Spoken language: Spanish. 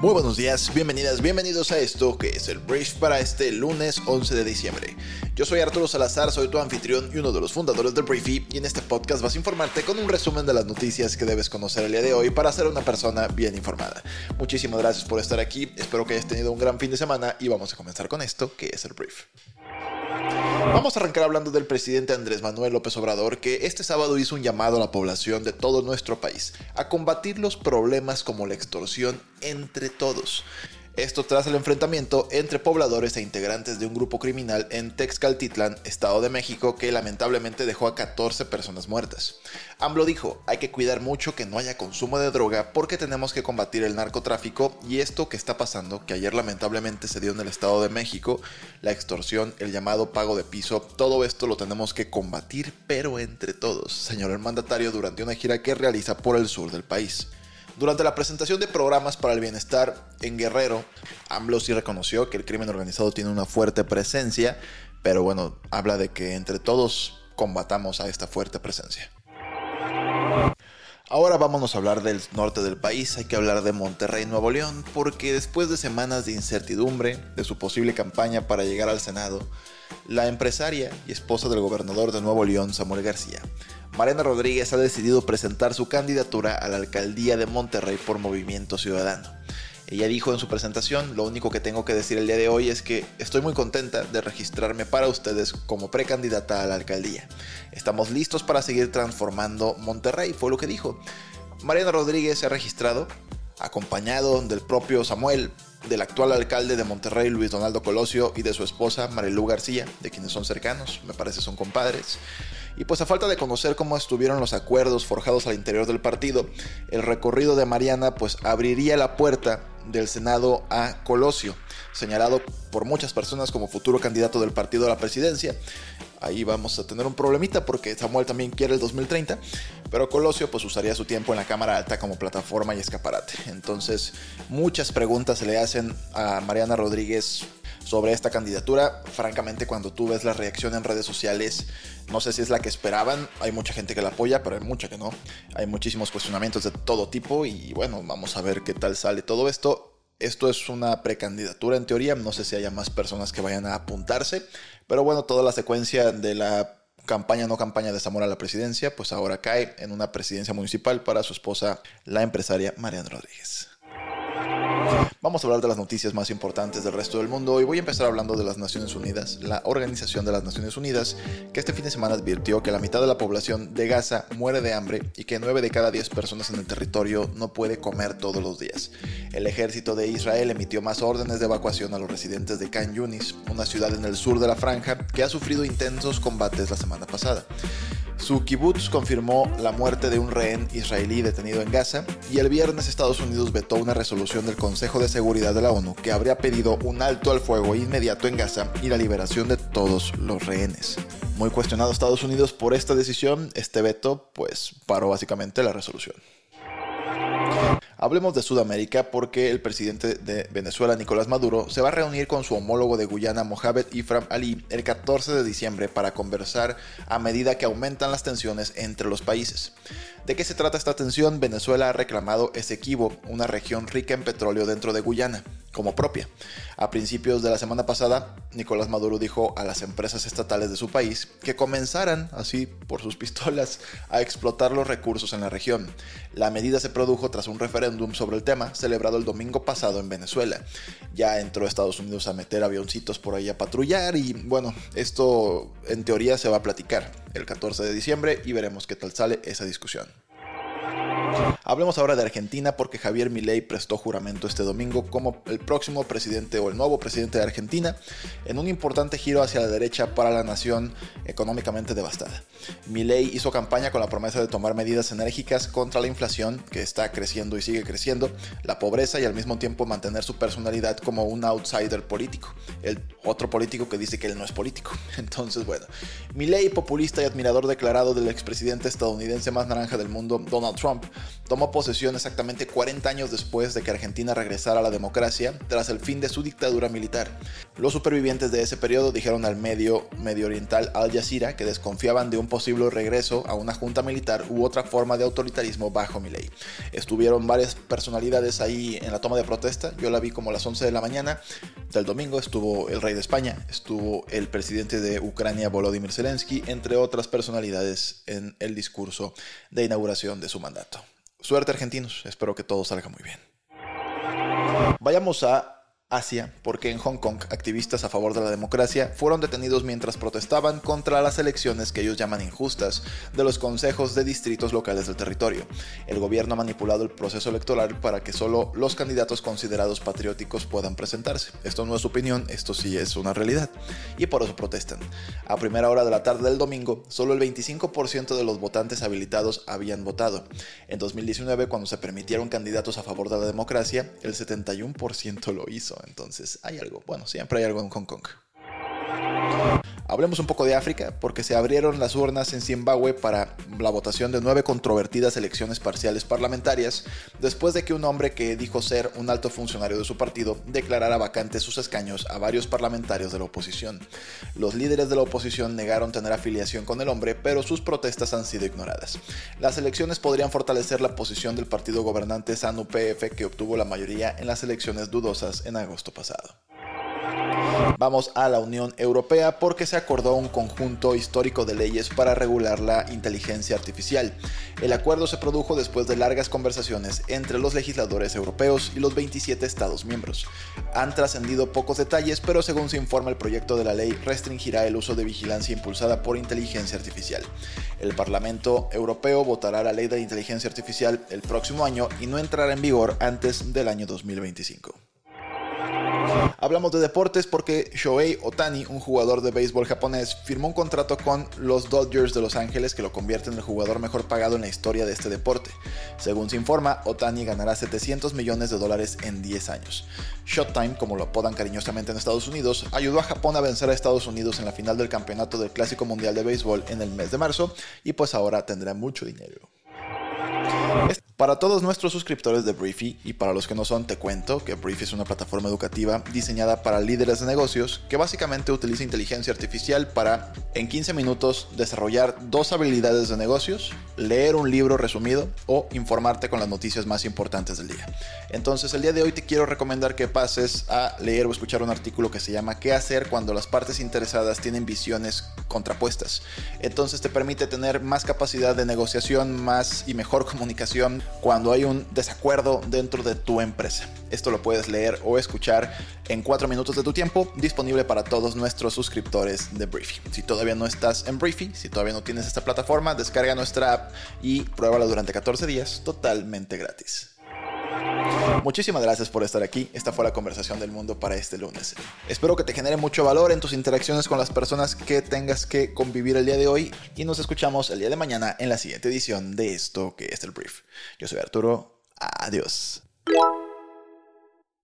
Muy buenos días, bienvenidas, bienvenidos a esto que es el Brief para este lunes 11 de diciembre. Yo soy Arturo Salazar, soy tu anfitrión y uno de los fundadores del Briefy y en este podcast vas a informarte con un resumen de las noticias que debes conocer el día de hoy para ser una persona bien informada. Muchísimas gracias por estar aquí, espero que hayas tenido un gran fin de semana y vamos a comenzar con esto que es el Brief. Vamos a arrancar hablando del presidente Andrés Manuel López Obrador, que este sábado hizo un llamado a la población de todo nuestro país a combatir los problemas como la extorsión entre todos. Esto tras el enfrentamiento entre pobladores e integrantes de un grupo criminal en Texcaltitlán, Estado de México, que lamentablemente dejó a 14 personas muertas. AMLO dijo, hay que cuidar mucho que no haya consumo de droga porque tenemos que combatir el narcotráfico y esto que está pasando, que ayer lamentablemente se dio en el Estado de México, la extorsión, el llamado pago de piso, todo esto lo tenemos que combatir, pero entre todos, señor el mandatario, durante una gira que realiza por el sur del país. Durante la presentación de programas para el bienestar en Guerrero, AMLO sí reconoció que el crimen organizado tiene una fuerte presencia, pero bueno, habla de que entre todos combatamos a esta fuerte presencia. Ahora vámonos a hablar del norte del país, hay que hablar de Monterrey, Nuevo León, porque después de semanas de incertidumbre de su posible campaña para llegar al Senado, la empresaria y esposa del gobernador de Nuevo León, Samuel García, Mariana Rodríguez ha decidido presentar su candidatura a la alcaldía de Monterrey por Movimiento Ciudadano. Ella dijo en su presentación, lo único que tengo que decir el día de hoy es que estoy muy contenta de registrarme para ustedes como precandidata a la alcaldía. Estamos listos para seguir transformando Monterrey, fue lo que dijo. Mariana Rodríguez se ha registrado, acompañado del propio Samuel, del actual alcalde de Monterrey, Luis Donaldo Colosio, y de su esposa, Marilu García, de quienes son cercanos, me parece son compadres. Y pues a falta de conocer cómo estuvieron los acuerdos forjados al interior del partido, el recorrido de Mariana pues abriría la puerta del Senado a Colosio, señalado por muchas personas como futuro candidato del partido a la presidencia. Ahí vamos a tener un problemita porque Samuel también quiere el 2030, pero Colosio pues usaría su tiempo en la Cámara Alta como plataforma y escaparate. Entonces, muchas preguntas se le hacen a Mariana Rodríguez sobre esta candidatura. Francamente, cuando tú ves la reacción en redes sociales, no sé si es la que esperaban. Hay mucha gente que la apoya, pero hay mucha que no. Hay muchísimos cuestionamientos de todo tipo y bueno, vamos a ver qué tal sale todo esto. Esto es una precandidatura en teoría, no sé si haya más personas que vayan a apuntarse, pero bueno, toda la secuencia de la campaña no campaña de Zamora a la presidencia, pues ahora cae en una presidencia municipal para su esposa, la empresaria Mariana Rodríguez. Vamos a hablar de las noticias más importantes del resto del mundo y voy a empezar hablando de las Naciones Unidas, la Organización de las Naciones Unidas, que este fin de semana advirtió que la mitad de la población de Gaza muere de hambre y que 9 de cada 10 personas en el territorio no puede comer todos los días. El ejército de Israel emitió más órdenes de evacuación a los residentes de Khan Yunis, una ciudad en el sur de la franja que ha sufrido intensos combates la semana pasada. Su kibbutz confirmó la muerte de un rehén israelí detenido en Gaza y el viernes Estados Unidos vetó una resolución del Consejo de Seguridad de la ONU que habría pedido un alto al fuego inmediato en Gaza y la liberación de todos los rehenes. Muy cuestionado Estados Unidos por esta decisión, este veto pues paró básicamente la resolución. Hablemos de Sudamérica porque el presidente de Venezuela, Nicolás Maduro, se va a reunir con su homólogo de Guyana, Mohamed Ifram Ali, el 14 de diciembre para conversar a medida que aumentan las tensiones entre los países. ¿De qué se trata esta tensión? Venezuela ha reclamado Esequibo, una región rica en petróleo dentro de Guyana como propia. A principios de la semana pasada, Nicolás Maduro dijo a las empresas estatales de su país que comenzaran, así por sus pistolas, a explotar los recursos en la región. La medida se produjo tras un referéndum sobre el tema celebrado el domingo pasado en Venezuela. Ya entró Estados Unidos a meter avioncitos por ahí a patrullar y bueno, esto en teoría se va a platicar el 14 de diciembre y veremos qué tal sale esa discusión. Hablemos ahora de Argentina porque Javier Milei prestó juramento este domingo como el próximo presidente o el nuevo presidente de Argentina en un importante giro hacia la derecha para la nación económicamente devastada. Milei hizo campaña con la promesa de tomar medidas enérgicas contra la inflación que está creciendo y sigue creciendo, la pobreza y al mismo tiempo mantener su personalidad como un outsider político, el otro político que dice que él no es político. Entonces, bueno, Milei, populista y admirador declarado del expresidente estadounidense más naranja del mundo, Donald Trump, tomó posesión exactamente 40 años después de que Argentina regresara a la democracia tras el fin de su dictadura militar. Los supervivientes de ese periodo dijeron al medio medio oriental Al Jazeera que desconfiaban de un posible regreso a una junta militar u otra forma de autoritarismo bajo Milei. Estuvieron varias personalidades ahí en la toma de protesta, yo la vi como a las 11 de la mañana del domingo, estuvo el rey de España, estuvo el presidente de Ucrania Volodymyr Zelensky, entre otras personalidades en el discurso de inauguración de su mandato. Suerte argentinos, espero que todo salga muy bien. Vayamos a Asia, porque en Hong Kong activistas a favor de la democracia fueron detenidos mientras protestaban contra las elecciones que ellos llaman injustas de los consejos de distritos locales del territorio. El gobierno ha manipulado el proceso electoral para que solo los candidatos considerados patrióticos puedan presentarse. Esto no es opinión, esto sí es una realidad. Y por eso protestan. A primera hora de la tarde del domingo, solo el 25% de los votantes habilitados habían votado. En 2019, cuando se permitieron candidatos a favor de la democracia, el 71% lo hizo. Entonces hay algo, bueno, siempre hay algo en Hong Kong. Hablemos un poco de África, porque se abrieron las urnas en Zimbabue para la votación de nueve controvertidas elecciones parciales parlamentarias, después de que un hombre que dijo ser un alto funcionario de su partido declarara vacantes sus escaños a varios parlamentarios de la oposición. Los líderes de la oposición negaron tener afiliación con el hombre, pero sus protestas han sido ignoradas. Las elecciones podrían fortalecer la posición del partido gobernante SANU-PF que obtuvo la mayoría en las elecciones dudosas en agosto pasado. Vamos a la Unión Europea porque se acordó un conjunto histórico de leyes para regular la inteligencia artificial. El acuerdo se produjo después de largas conversaciones entre los legisladores europeos y los 27 Estados miembros. Han trascendido pocos detalles, pero según se informa el proyecto de la ley restringirá el uso de vigilancia impulsada por inteligencia artificial. El Parlamento Europeo votará la ley de inteligencia artificial el próximo año y no entrará en vigor antes del año 2025. Hablamos de deportes porque Shohei Otani, un jugador de béisbol japonés, firmó un contrato con los Dodgers de Los Ángeles que lo convierte en el jugador mejor pagado en la historia de este deporte. Según se informa, Otani ganará 700 millones de dólares en 10 años. Showtime, como lo apodan cariñosamente en Estados Unidos, ayudó a Japón a vencer a Estados Unidos en la final del campeonato del Clásico Mundial de Béisbol en el mes de marzo y pues ahora tendrá mucho dinero. Para todos nuestros suscriptores de Briefy y para los que no son, te cuento que Briefy es una plataforma educativa diseñada para líderes de negocios que básicamente utiliza inteligencia artificial para en 15 minutos desarrollar dos habilidades de negocios, leer un libro resumido o informarte con las noticias más importantes del día. Entonces el día de hoy te quiero recomendar que pases a leer o escuchar un artículo que se llama ¿Qué hacer cuando las partes interesadas tienen visiones contrapuestas? Entonces te permite tener más capacidad de negociación, más y mejor comunicación cuando hay un desacuerdo dentro de tu empresa. Esto lo puedes leer o escuchar en 4 minutos de tu tiempo, disponible para todos nuestros suscriptores de Briefy. Si todavía no estás en Briefy, si todavía no tienes esta plataforma, descarga nuestra app y pruébala durante 14 días totalmente gratis. Muchísimas gracias por estar aquí. Esta fue la conversación del mundo para este lunes. Espero que te genere mucho valor en tus interacciones con las personas que tengas que convivir el día de hoy y nos escuchamos el día de mañana en la siguiente edición de esto que es el brief. Yo soy Arturo. Adiós.